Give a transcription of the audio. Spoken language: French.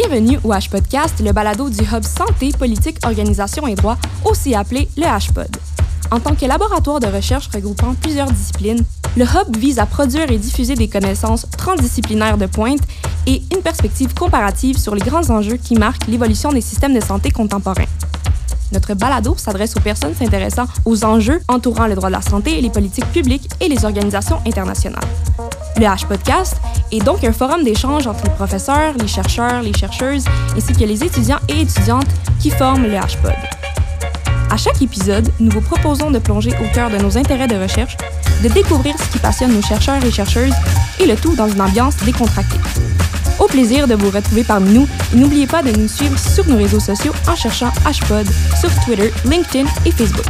Bienvenue au H-Podcast, le balado du Hub Santé, Politique, Organisation et Droit, aussi appelé le H-Pod. En tant que laboratoire de recherche regroupant plusieurs disciplines, le Hub vise à produire et diffuser des connaissances transdisciplinaires de pointe et une perspective comparative sur les grands enjeux qui marquent l'évolution des systèmes de santé contemporains. Notre balado s'adresse aux personnes s'intéressant aux enjeux entourant le droit de la santé, les politiques publiques et les organisations internationales. Le H-Podcast est donc un forum d'échange entre les professeurs, les chercheurs, les chercheuses, ainsi que les étudiants et étudiantes qui forment le H-Pod. À chaque épisode, nous vous proposons de plonger au cœur de nos intérêts de recherche, de découvrir ce qui passionne nos chercheurs et chercheuses, et le tout dans une ambiance décontractée. Au plaisir de vous retrouver parmi nous et n'oubliez pas de nous suivre sur nos réseaux sociaux en cherchant HPod sur Twitter, LinkedIn et Facebook.